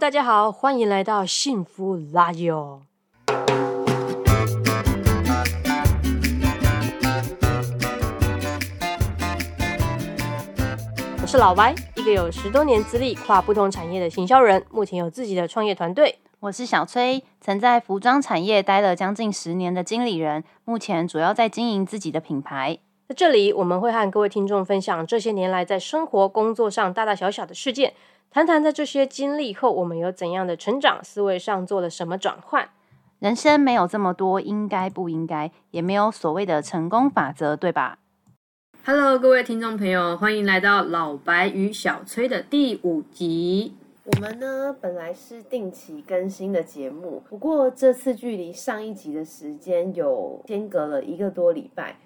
大家好，欢迎来到幸福拉友。我是老白，一个有十多年资历、跨不同产业的行销人，目前有自己的创业团队。我是小崔，曾在服装产业待了将近十年的经理人，目前主要在经营自己的品牌。在这里，我们会和各位听众分享这些年来在生活、工作上大大小小的事件，谈谈在这些经历后，我们有怎样的成长，思维上做了什么转换。人生没有这么多应该不应该，也没有所谓的成功法则，对吧？Hello，各位听众朋友，欢迎来到老白与小崔的第五集。我们呢本来是定期更新的节目，不过这次距离上一集的时间有间隔了一个多礼拜。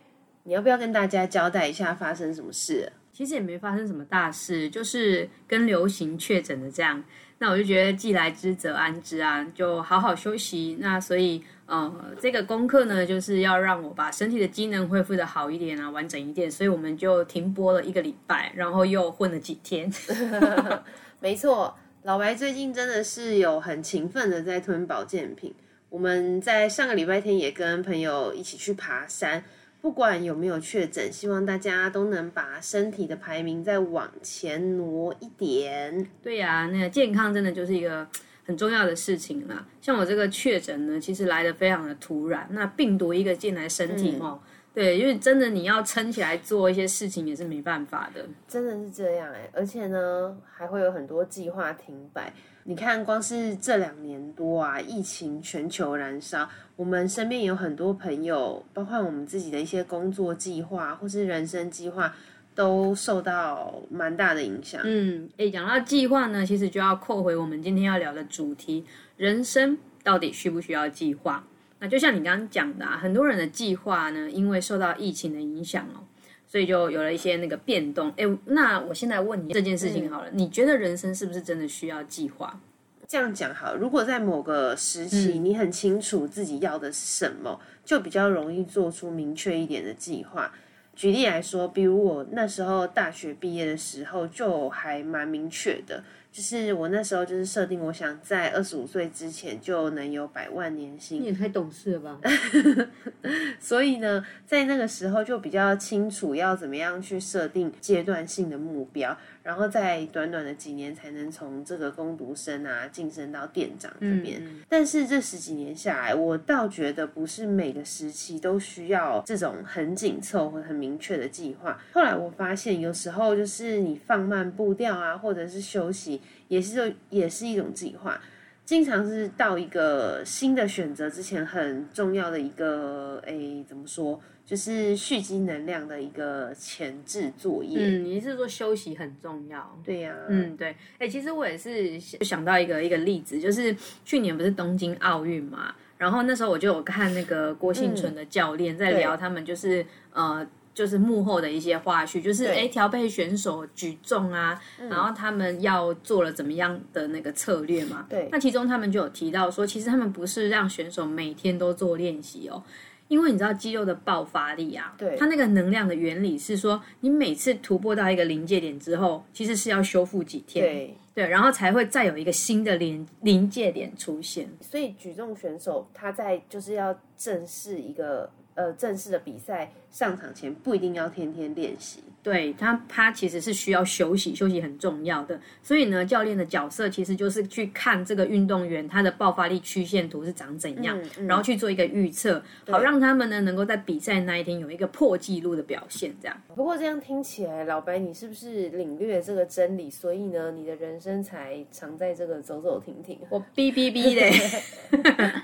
你要不要跟大家交代一下发生什么事？其实也没发生什么大事，就是跟流行确诊的这样。那我就觉得既来之则安之啊，就好好休息。那所以呃，这个功课呢，就是要让我把身体的机能恢复的好一点啊，完整一点。所以我们就停播了一个礼拜，然后又混了几天。没错，老白最近真的是有很勤奋的在吞保健品。我们在上个礼拜天也跟朋友一起去爬山，不管有没有确诊，希望大家都能把身体的排名再往前挪一点。对呀、那个健康真的就是一个很重要的事情啦。像我这个确诊呢，其实来的非常的突然，那病毒一个进来身体哦，对，因为真的你要撑起来做一些事情也是没办法的。真的是这样哎、而且呢，还会有很多计划停摆。你看，光是这两年多啊，疫情全球燃烧，我们身边有很多朋友，包括我们自己的一些工作计划或是人生计划，都受到蛮大的影响。嗯，诶，讲到计划呢，其实就要扣回我们今天要聊的主题：人生到底需不需要计划？那就像你刚刚讲的、啊，很多人的计划呢，因为受到疫情的影响哦，所以就有了一些那个变动。诶，那我现在问你这件事情好了，你觉得人生是不是真的需要计划？这样讲好了，如果在某个时期，你很清楚自己要的是什么，就比较容易做出明确一点的计划。举例来说，比如我那时候大学毕业的时候，就还蛮明确的，就是我那时候就是设定，我想在二十五岁之前就能有百万年薪。你也太懂事了吧？所以呢，在那个时候就比较清楚要怎么样去设定阶段性的目标，然后在短短的几年才能从这个攻读生啊晋升到店长这边。但是这十几年下来，我倒觉得不是每个时期都需要这种很紧凑或很明确的计划。后来我发现，有时候就是你放慢步调啊，或者是休息，也是也是一种计划。经常是到一个新的选择之前，很重要的一个，诶，怎么说，就是蓄积能量的一个前置作业。嗯，你是说休息很重要？对呀、嗯，对，哎、其实我也是想到一个一个例子，就是去年不是东京奥运嘛，然后那时候我就有看那个郭幸存的教练在聊他们就是、呃。就是幕后的一些花絮，就是哎调配选手举重啊，然后他们要做了怎么样的那个策略嘛。对那其中他们就有提到说，其实他们不是让选手每天都做练习哦，因为你知道肌肉的爆发力啊，对它那个能量的原理是说，你每次突破到一个临界点之后，其实是要修复几天，对，对，然后才会再有一个新的临临界点出现。所以举重选手他在就是要正视一个呃正式的比赛上场前，不一定要天天练习。对他，他其实是需要休息，休息很重要的。所以呢，教练的角色其实就是去看这个运动员他的爆发力曲线图是长怎样，然后去做一个预测，好让他们呢能够在比赛那一天有一个破纪录的表现。这样，不过这样听起来，老白你是不是领略这个真理？所以呢，你的人生才常在这个走走停停。我哔哔哔嘞。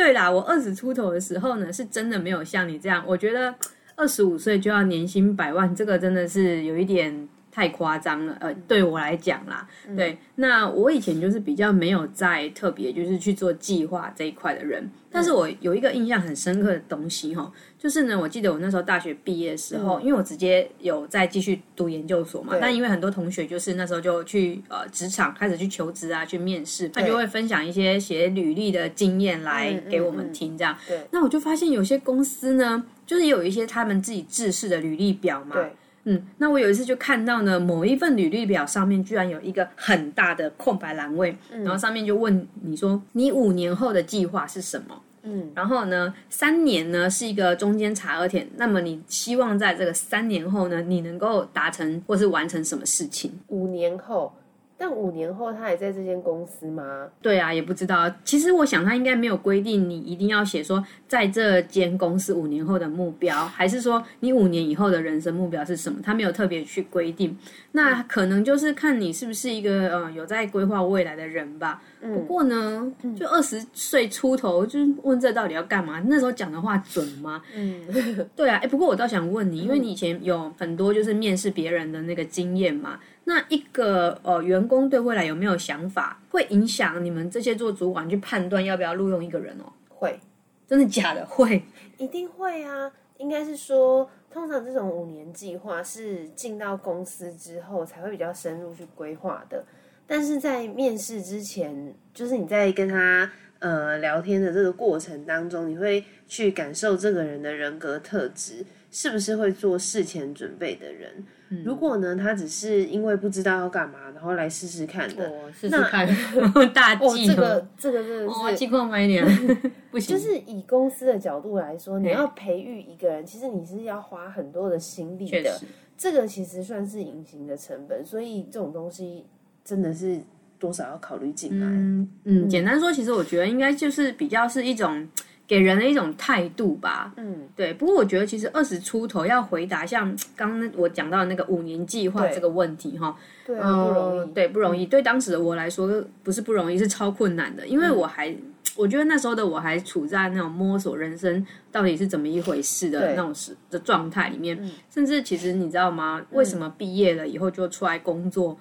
对啦，我二十出头的时候呢，是真的没有像你这样，我觉得二十五岁就要年薪百万，这个真的是有一点太夸张了。呃，对我来讲啦，对，那我以前就是比较没有在特别就是去做计划这一块的人，但是我有一个印象很深刻的东西哈，就是呢，我记得我那时候大学毕业的时候，因为我直接有在继续读研究所嘛，但因为很多同学就是那时候就去呃职场开始去求职啊，去面试，他就会分享一些写履历的经验来给我们听，这样。对。那我就发现有些公司呢，就是有一些他们自己制式的履历表嘛，对嗯，那我有一次就看到呢，某一份履历表上面居然有一个很大的空白栏位，然后上面就问你说你五年后的计划是什么？嗯，然后呢，三年呢是一个中间查额点，那么你希望在这个三年后呢，你能够达成或是完成什么事情？五年后，但五年后他还在这间公司吗？对啊，也不知道。其实我想他应该没有规定你一定要写说在这间公司五年后的目标，还是说你五年以后的人生目标是什么？他没有特别去规定。那可能就是看你是不是一个呃有在规划未来的人吧。不过呢，就二十岁出头，就是问这到底要干嘛？那时候讲的话准吗？嗯，对啊，哎，不过我倒想问你，因为你以前有很多就是面试别人的那个经验嘛，那一个呃员工对未来有没有想法，会影响你们这些做主管去判断要不要录用一个人哦？会，真的假的？会？一定会啊！应该是说，通常这种五年计划是进到公司之后才会比较深入去规划的。但是在面试之前，就是你在跟他呃聊天的这个过程当中，你会去感受这个人的人格特质是不是会做事前准备的人。如果呢，他只是因为不知道要干嘛，然后来试试看的，我试试看，大哦，忌这个这个真的哦，是气况买一点，不行，就是以公司的角度来说，你要培育一个人，其实你是要花很多的心力的。这个其实算是隐形的成本，所以这种东西真的是多少要考虑进来。嗯嗯，简单说，其实我觉得应该就是比较是一种给人的一种态度吧。嗯，对，不过我觉得其实二十出头要回答像刚刚我讲到的那个五年计划这个问题哈，对啊，不容易。嗯对，不容易。对当时的我来说，不是不容易，是超困难的，因为我还。我觉得那时候的我还处在那种摸索人生到底是怎么一回事的那种时的状态里面，甚至其实你知道吗？为什么毕业了以后就出来工作？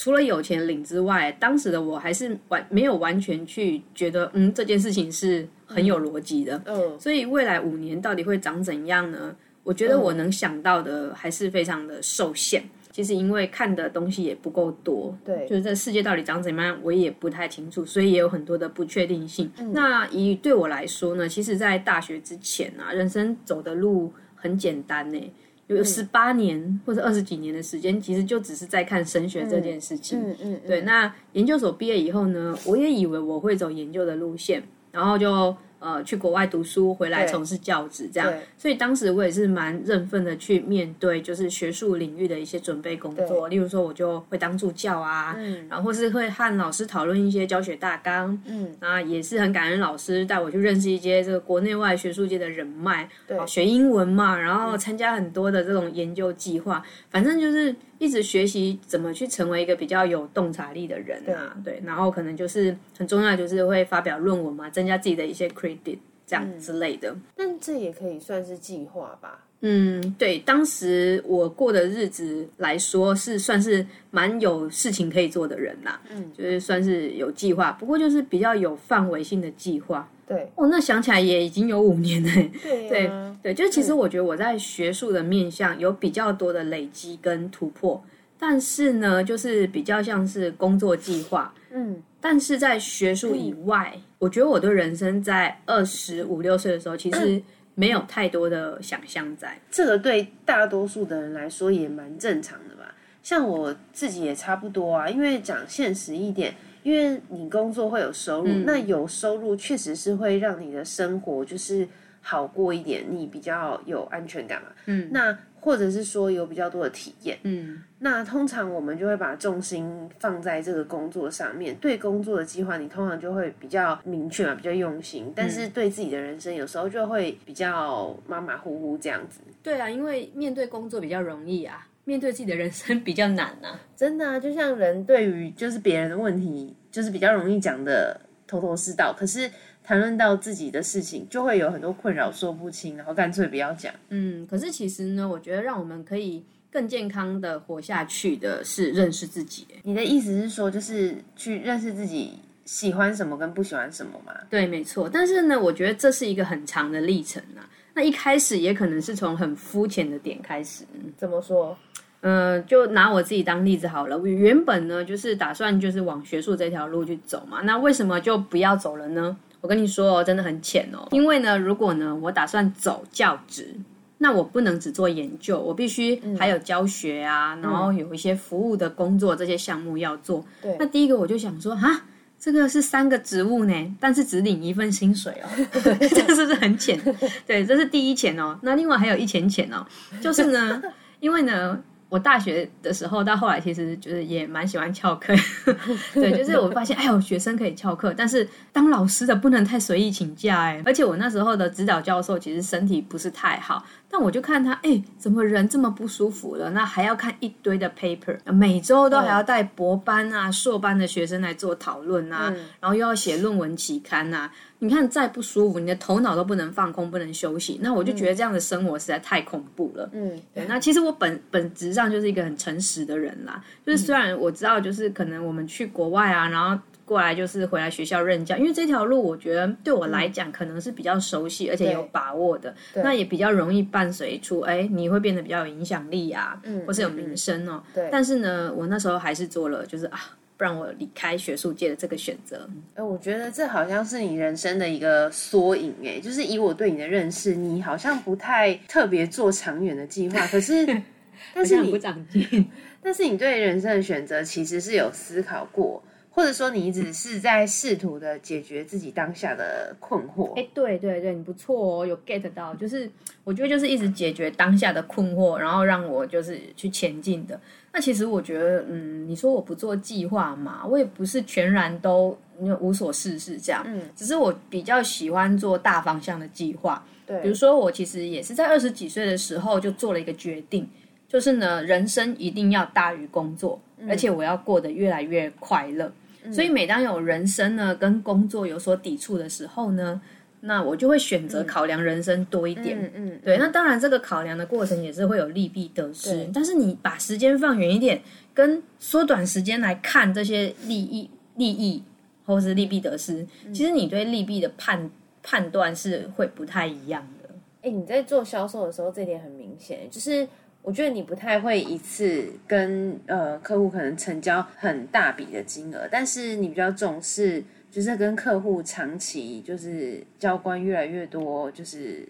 除了有钱领之外，当时的我还是完没有完全去觉得，嗯，这件事情是很有逻辑的。嗯，所以未来五年到底会长怎样呢？我觉得我能想到的还是非常的受限。其实因为看的东西也不够多，对就是这世界到底长怎么样，我也不太清楚，所以也有很多的不确定性。那以对我来说呢，其实，在大学之前啊，人生走的路很简单呢，有十八年或者二十几年的时间，其实就只是在看升学这件事情。嗯嗯，对，那研究所毕业以后呢，我也以为我会走研究的路线，然后就呃去国外读书，回来从事教职这样。所以当时我也是蛮认份的去面对，就是学术领域的一些准备工作。例如说，我就会当助教啊，嗯然后或是会和老师讨论一些教学大纲。嗯，啊也是很感恩老师带我去认识一些这个国内外学术界的人脉，对好学英文嘛，然后参加很多的这种研究计划，反正就是一直学习怎么去成为一个比较有洞察力的人啊，对，然后可能就是很重要，就是会发表论文嘛，增加自己的一些 credit 这样之类的。但这也可以算是计划吧。嗯，对，当时我过的日子来说，是算是蛮有事情可以做的人啦。嗯，就是算是有计划，不过就是比较有范围性的计划。对哦，那想起来也已经有五年了。对对啊对，就是其实我觉得我在学术的面向有比较多的累积跟突破，但是呢，就是比较像是工作计划。嗯，但是在学术以外，我觉得我对人生在二十五六岁的时候，其实没有太多的想象在。这个对大多数的人来说也蛮正常的吧。像我自己也差不多啊，因为讲现实一点，因为你工作会有收入，那有收入确实是会让你的生活就是好过一点，你比较有安全感嘛。嗯，那或者是说有比较多的体验。嗯，那通常我们就会把重心放在这个工作上面，对工作的计划，你通常就会比较明确嘛，比较用心。但是对自己的人生，有时候就会比较马马虎虎这样子。对啊，因为面对工作比较容易啊，面对自己的人生比较难啊。真的啊，就像人对于就是别人的问题，就是比较容易讲的头头是道，可是谈论到自己的事情，就会有很多困扰，说不清，然后干脆不要讲。嗯，可是其实呢，我觉得让我们可以更健康的活下去的是认识自己。你的意思是说，就是去认识自己喜欢什么跟不喜欢什么吗？对，没错。但是呢，我觉得这是一个很长的历程啊。那一开始也可能是从很肤浅的点开始。怎么说？嗯，就拿我自己当例子好了。我原本呢，就是打算就是往学术这条路去走嘛。那为什么就不要走了呢？我跟你说哦，真的很浅哦。因为呢，如果呢，我打算走教职，那我不能只做研究，我必须还有教学啊，然后有一些服务的工作这些项目要做。对那第一个我就想说，哈，这个是三个职务呢，但是只领一份薪水哦，这是不是很浅？对，这是第一钱哦。那另外还有一钱钱哦，就是呢，因为呢。我大学的时候到后来，其实就是也蛮喜欢翘课，对，就是我发现，哎呦，学生可以翘课，但是当老师的不能太随意请假，哎，而且我那时候的指导教授其实身体不是太好，但我就看他，哎，怎么人这么不舒服了？那还要看一堆的 paper，每周都还要带博班啊、硕班的学生来做讨论啊，然后又要写论文期刊啊。你看再不舒服，你的头脑都不能放空，不能休息，那我就觉得这样的生活实在太恐怖了。嗯，对。那其实我本本质上就是一个很诚实的人啦，就是虽然我知道，就是可能我们去国外啊，然后过来就是回来学校任教，因为这条路我觉得对我来讲可能是比较熟悉而且有把握的，那也比较容易伴随出哎你会变得比较有影响力啊，或是有名声哦。对。但是呢，我那时候还是做了，就是啊。让我离开学术界的这个选择，哎，我觉得这好像是你人生的一个缩影，哎，就是以我对你的认识，你好像不太特别做长远的计划，可是，但是你不长进，但是你对人生的选择其实是有思考过。或者说你只是在试图的解决自己当下的困惑？哎，对对对，你不错哦，有 get 到，就是我觉得就是一直解决当下的困惑，然后让我就是去前进的。那其实我觉得，嗯，你说我不做计划嘛，我也不是全然都无所事事这样，嗯，只是我比较喜欢做大方向的计划。对，比如说我其实也是在二十几岁的时候就做了一个决定，就是呢，人生一定要大于工作，而且我要过得越来越快乐。所以每当有人生呢跟工作有所抵触的时候呢，那我就会选择考量人生多一点。嗯嗯，对。那当然，这个考量的过程也是会有利弊得失。但是你把时间放远一点，跟缩短时间来看这些利益、利益或是利弊得失，其实你对利弊的判判断是会不太一样的。哎，你在做销售的时候，这点很明显，就是。我觉得你不太会一次跟呃客户可能成交很大笔的金额，但是你比较重视就是跟客户长期就是交关越来越多，就是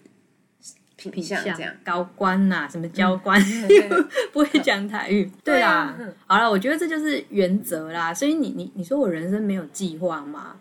品相这样高官呐，什么交官 不会讲台语，对啊，好了，我觉得这就是原则啦。所以你你你说我人生没有计划吗？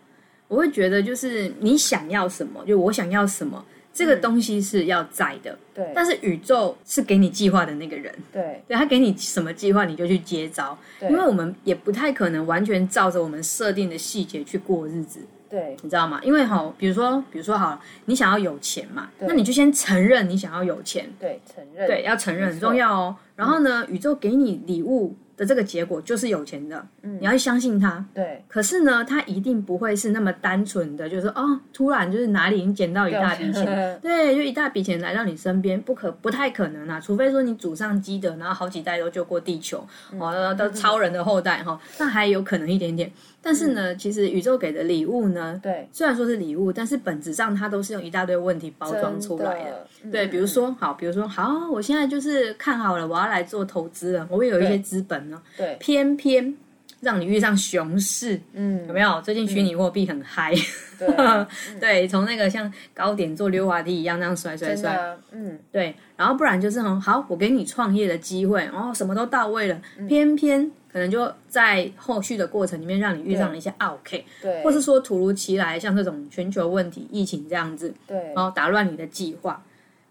我会觉得就是你想要什么，就我想要什么。这个东西是要在的，对。但是宇宙是给你计划的那个人，对。对他给你什么计划，你就去接招。因为我们也不太可能完全照着我们设定的细节去过日子，对。你知道吗？因为哈，比如说，比如说，好，你想要有钱嘛，那你就先承认你想要有钱，对，承认，对，要承认很重要哦。然后呢，宇宙给你礼物。的这个结果就是有钱的，你要相信他。对，可是呢，他一定不会是那么单纯的，就是哦，突然就是哪里你捡到一大笔钱，对，就一大笔钱来到你身边，不可不太可能啊，除非说你祖上积德，然后好几代都救过地球，哦，都超人的后代哈，那还有可能一点点。但是呢，其实宇宙给的礼物呢，对，虽然说是礼物，但是本质上它都是用一大堆问题包装出来的。对，比如说，好，比如说，好，我现在就是看好了，我要来做投资了，我有一些资本呢。对，偏偏让你遇上熊市，嗯，有没有？最近虚拟货币很嗨，对，从那个像高点做溜滑梯一样那样摔摔摔，嗯，对。然后不然就是很好，我给你创业的机会，然后什么都到位了，偏偏。可能就在后续的过程里面，让你遇上了一些 OK，对，或是说突如其来，像这种全球问题、疫情这样子，对，然后打乱你的计划。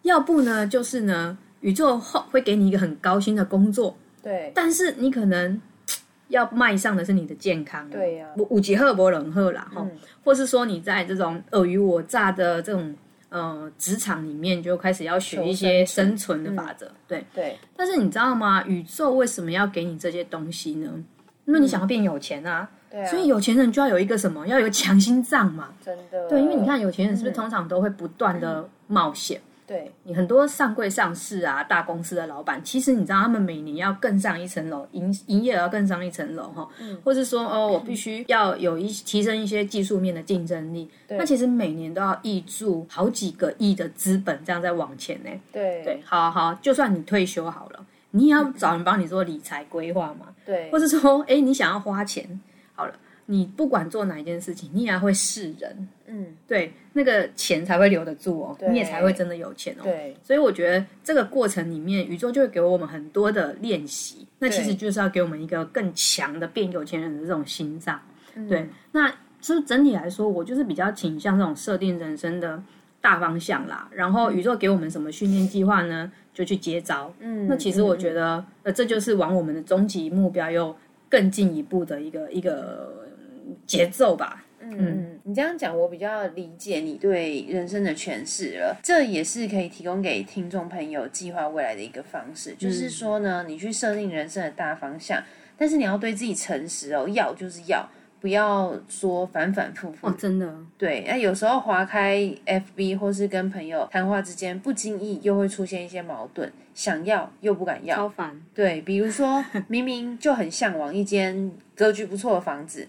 要不呢，就是呢，宇宙后会给你一个很高薪的工作，对，但是你可能 要迈上的是你的健康，对呀，五级赫伯冷赫啦，哈，或是说你在这种尔虞我诈的这种。呃，职场里面就开始要学一些生存的法则，对对。但是你知道吗？宇宙为什么要给你这些东西呢？因为你想要变有钱啊，对。所以有钱人就要有一个什么？要有个强心脏嘛。真的。对，因为你看有钱人是不是通常都会不断的冒险？对你很多上柜上市啊，大公司的老板，其实你知道他们每年要更上一层楼，营营业额要更上一层楼哈，或是说哦，我必须要有一提升一些技术面的竞争力，那其实每年都要挹注好几个亿的资本，这样在往前呢。对对，好好，就算你退休好了，你也要找人帮你做理财规划嘛。对，或是说，哎，你想要花钱好了。你不管做哪一件事情，你也要会是人，嗯，对，那个钱才会留得住哦，你也才会真的有钱哦。对，所以我觉得这个过程里面，宇宙就会给我们很多的练习，那其实就是要给我们一个更强的变有钱人的这种心脏。对，那其实整体来说，我就是比较倾向这种设定人生的大方向啦。然后宇宙给我们什么训练计划呢？就去接招。嗯，那其实我觉得，呃，这就是往我们的终极目标又更进一步的一个一个嗯节奏吧。嗯，你这样讲，我比较理解你对人生的诠释了。这也是可以提供给听众朋友计划未来的一个方式，就是说呢，你去设定人生的大方向，但是你要对自己诚实哦，要就是要，不要说反反复复。哦，真的，对，那有时候划开 FB 或是跟朋友谈话之间，不经意又会出现一些矛盾，想要又不敢要。超烦。对，比如说 明明就很向往一间格局不错的房子，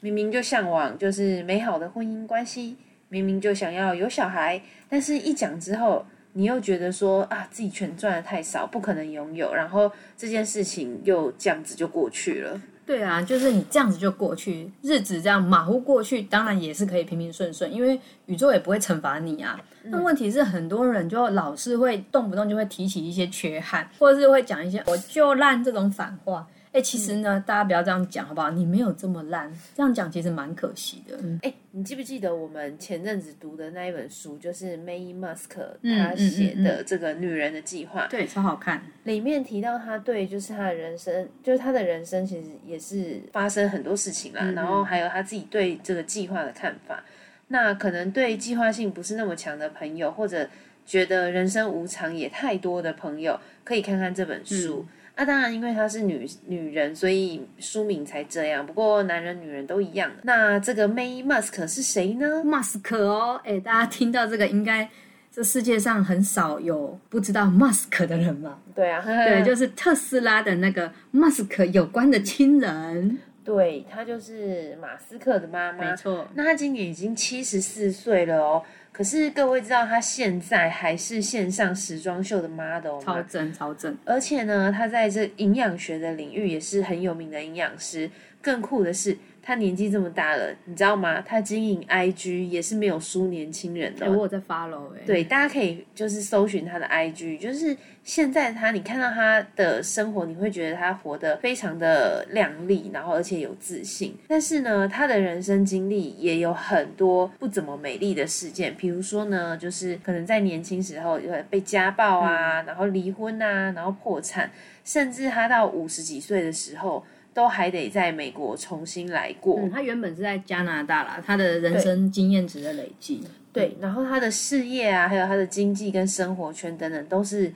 明明就向往就是美好的婚姻关系，明明就想要有小孩，但是一讲之后，你又觉得说啊自己钱赚的太少，不可能拥有，然后这件事情又这样子就过去了。对啊，就是你这样子就过去，日子这样马虎过去，当然也是可以平平顺顺，因为宇宙也不会惩罚你啊。那问题是，很多人就老是会动不动就会提起一些缺憾，或者是会讲一些“我就烂”这种反话。哎，其实呢，大家不要这样讲，好不好？你没有这么烂，这样讲其实蛮可惜的。哎，你记不记得我们前阵子读的那一本书，就是 May Musk 嗯他写的这个《女人的计划》对，超好看。里面提到他对就是他的人生，就是他的人生其实也是发生很多事情啦，然后还有他自己对这个计划的看法。那可能对计划性不是那么强的朋友，或者觉得人生无常也太多的朋友，可以看看这本书。那、当然，因为她是女女人，所以书名才这样。不过男人女人都一样。那这个 May Musk 是谁呢？马斯克哦，哎，大家听到这个，应该这世界上很少有不知道 Musk 的人吧？对啊，对，就是特斯拉的那个马斯克有关的亲人。对，她就是马斯克的妈妈。没错，那她今年已经七十四岁了哦。可是各位知道，她现在还是线上时装秀的 model 超？正超正。而且呢，她在这营养学的领域也是很有名的营养师。更酷的是，她年纪这么大了，你知道吗？他经营 IG 也是没有输年轻人的哎，哦、我有在 follow 哎。对，大家可以就是搜寻他的 IG，就是现在他，你看到他的生活，你会觉得他活得非常的靓丽，然后而且有自信。但是呢，他的人生经历也有很多不怎么美丽的事件，比如说呢，就是可能在年轻时候有被家暴啊，然后离婚啊，然后破产，甚至他到五十几岁的时候。都还得在美国重新来过，嗯，他原本是在加拿大啦，他的人生经验值的累积。对，然后他的事业啊，还有他的经济跟生活圈等等，都是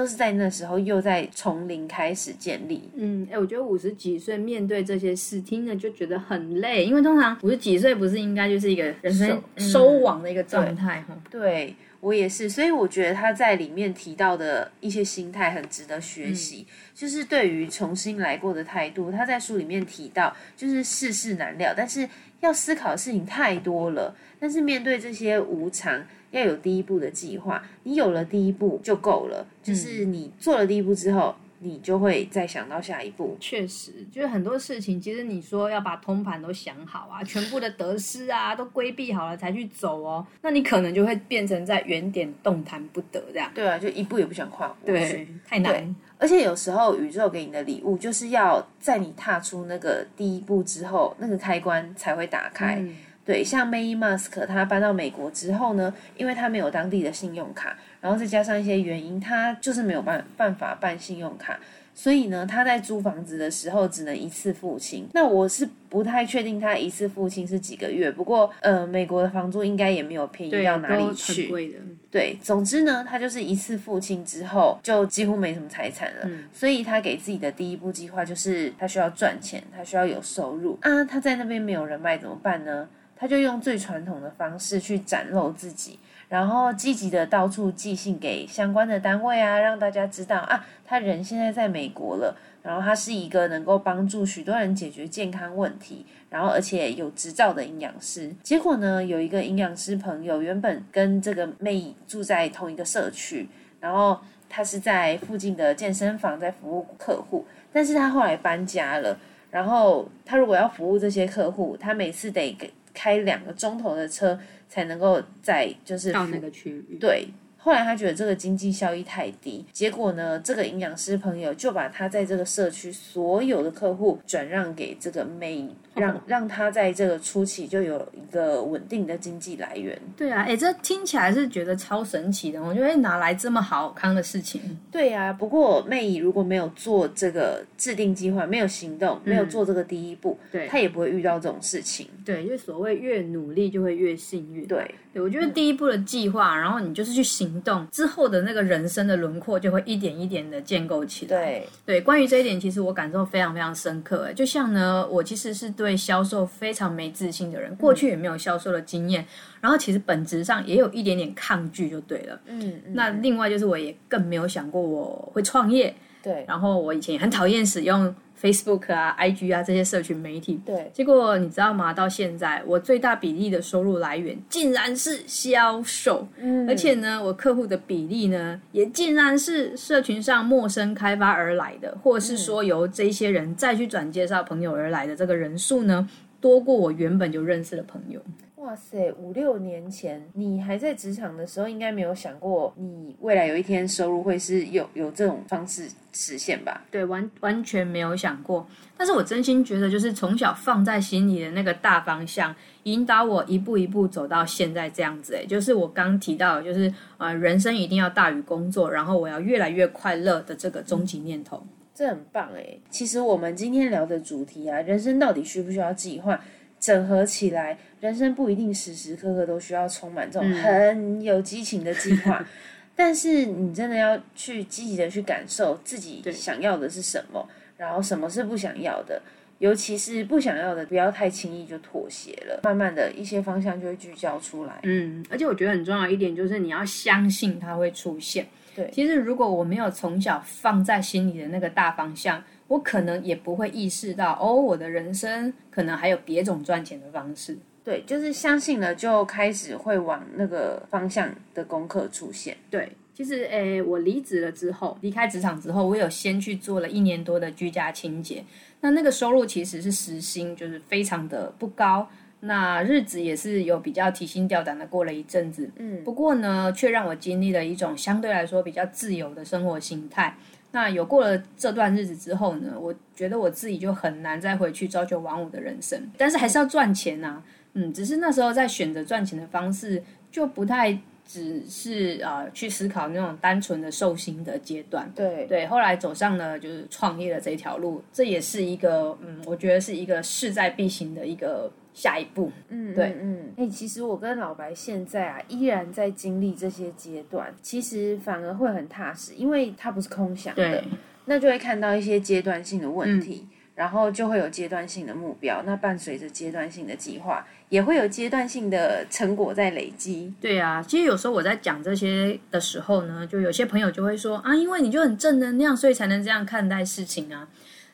都是在那时候又在从零开始建立。嗯，哎，我觉得五十几岁面对这些事，听着就觉得很累，因为通常五十几岁不是应该就是一个人生收收网的一个状态哈。对我也是，所以我觉得他在里面提到的一些心态很值得学习，就是对于重新来过的态度。他在书里面提到，就是世事难料，但是要思考的事情太多了。但是面对这些无常，要有第一步的计划。你有了第一步就够了，就是你做了第一步之后，你就会再想到下一步。确实，就是很多事情，其实你说要把通盘都想好啊，全部的得失啊都规避好了才去走哦，那你可能就会变成在原点动弹不得这样。对啊，就一步也不想跨过去。对，太难。而且有时候宇宙给你的礼物，就是要在你踏出那个第一步之后，那个开关才会打开。嗯对，像 May Musk 他搬到美国之后呢，因为他没有当地的信用卡，然后再加上一些原因，他就是没有办办法办信用卡，所以呢，他在租房子的时候只能一次付清。那我是不太确定他一次付清是几个月，不过呃，美国的房租应该也没有便宜，到哪里去。贵的。对，总之呢，他就是一次付清之后，就几乎没什么财产了。所以他给自己的第一步计划就是，他需要赚钱，他需要有收入啊。他在那边没有人脉怎么办呢？他就用最传统的方式去展露自己，然后积极的到处寄信给相关的单位啊，让大家知道啊，他人现在在美国了。然后他是一个能够帮助许多人解决健康问题，然后而且有执照的营养师。结果呢，有一个营养师朋友原本跟这个妹住在同一个社区，然后他是在附近的健身房在服务客户，但是他后来搬家了。然后他如果要服务这些客户，他每次得给开两个钟头的车才能够在就是到那个区域。对。后来他觉得这个经济效益太低，结果呢，这个营养师朋友就把他在这个社区所有的客户转让给这个美，让让他在这个初期就有一个稳定的经济来源。对啊，哎，这听起来是觉得超神奇的。我觉得哪来这么好康的事情？对啊，不过妹姨如果没有做这个制定计划，没有行动，没有做这个第一步，对，他也不会遇到这种事情。对，因为所谓越努力就会越幸运。对，对我觉得第一步的计划，然后你就是去行。动之后的那个人生的轮廓就会一点一点的建构起来。对对，关于这一点，其实我感受非常非常深刻。哎，就像呢，我其实是对销售非常没自信的人，过去也没有销售的经验，然后其实本质上也有一点点抗拒，就对了。嗯，那另外就是我也更没有想过我会创业。对，然后我以前也很讨厌使用。Facebook 啊，IG 啊，这些社群媒体，对，结果你知道吗？到现在，我最大比例的收入来源竟然是销售，嗯，而且呢，我客户的比例呢，也竟然是社群上陌生开发而来的，或是说由这些人再去转介绍朋友而来的这个人数呢，多过我原本就认识的朋友。哇塞，五六年前你还在职场的时候，应该没有想过你未来有一天收入会是有有这种方式实现吧？对，完完全没有想过。但是我真心觉得，就是从小放在心里的那个大方向，引导我一步一步走到现在这样子。哎，就是我刚提到，就是呃，人生一定要大于工作，然后我要越来越快乐的这个终极念头，这很棒哎。其实我们今天聊的主题啊，人生到底需不需要计划？整合起来，人生不一定时时刻刻都需要充满这种很有激情的计划，但是你真的要去积极的去感受自己想要的是什么，然后什么是不想要的，尤其是不想要的，不要太轻易就妥协了，慢慢的一些方向就会聚焦出来。嗯，而且我觉得很重要一点就是你要相信它会出现。对，其实如果我没有从小放在心里的那个大方向。我可能也不会意识到，哦，我的人生可能还有别种赚钱的方式。对，就是相信了，就开始会往那个方向的功课出现。对，其实，诶，我离职了之后，离开职场之后，我有先去做了一年多的居家清洁。那那个收入其实是时薪，就是非常的不高。那日子也是有比较提心吊胆的过了一阵子。嗯，不过呢，却让我经历了一种相对来说比较自由的生活形态。那有过了这段日子之后呢，我觉得我自己就很难再回去朝九晚五的人生，但是还是要赚钱呐，嗯，只是那时候在选择赚钱的方式，就不太只是啊去思考那种单纯的受薪的阶段，对对，后来走上了就是创业的这条路，这也是一个嗯，我觉得是一个势在必行的一个。下一步，嗯，对，嗯，哎，其实我跟老白现在啊，依然在经历这些阶段，其实反而会很踏实，因为它不是空想的，那就会看到一些阶段性的问题，然后就会有阶段性的目标，那伴随着阶段性的计划，也会有阶段性的成果在累积。对啊，其实有时候我在讲这些的时候呢，就有些朋友就会说啊，因为你就很正能量，所以才能这样看待事情啊。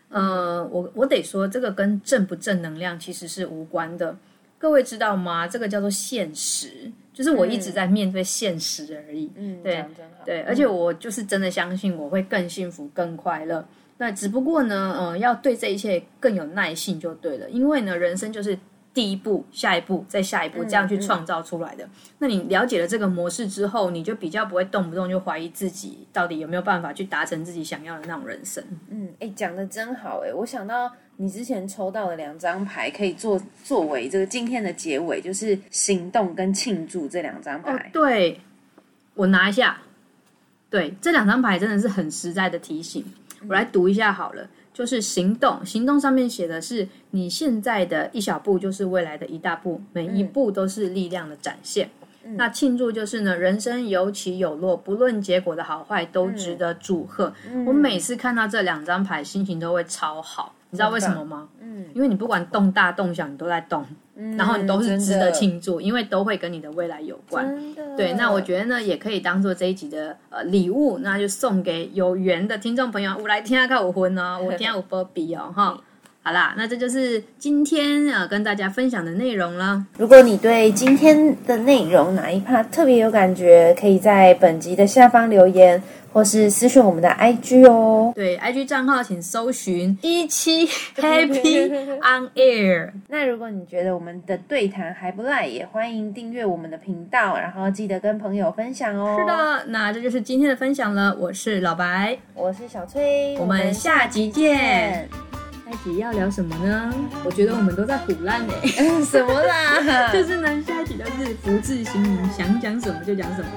呃，我我得说，这个跟正不正能量其实是无关的。各位知道吗？这个叫做现实，就是我一直在面对现实而已。嗯，对，对，而且我就是真的相信我会更幸福、更快乐。那只不过呢，呃，要对这一切更有耐性就对了，因为呢，人生就是。第一步，下一步，再下一步，这样去创造出来的。那你了解了这个模式之后，你就比较不会动不动就怀疑自己到底有没有办法去达成自己想要的那种人生。嗯，哎，讲的真好哎！我想到你之前抽到的两张牌，可以做作为这个今天的结尾，就是行动跟庆祝这两张牌。对，我拿一下。对，这两张牌真的是很实在的提醒。我来读一下好了。就是行动，行动上面写的是你现在的一小步就是未来的一大步，每一步都是力量的展现。那庆祝就是呢，人生有起有落，不论结果的好坏都值得祝贺。我每次看到这两张牌，心情都会超好。你知道为什么吗？嗯，因为你不管动大动小，你都在动，然后你都是值得庆祝，因为都会跟你的未来有关。对，那我觉得呢，也可以当做这一集的呃礼物，那就送给有缘的听众朋友。我来听下看我婚哦，我听下我波比哦哈。好啦，那这就是今天呃跟大家分享的内容了。如果你对今天的内容哪一 part 特别有感觉，可以在本集的下方留言，或是私讯我们的 IG 哦。对，IG 账号请搜寻 一期 Happy on Air。那如果你觉得我们的对谈还不赖，也欢迎订阅我们的频道，然后记得跟朋友分享哦。是，的，那这就是今天的分享了。我是老白，我是小崔，我们下集见。下一集要聊什么呢？我觉得我们都在胡乱哎，什么啦？就是呢，下一集都是福至心灵，想讲什么就讲什么。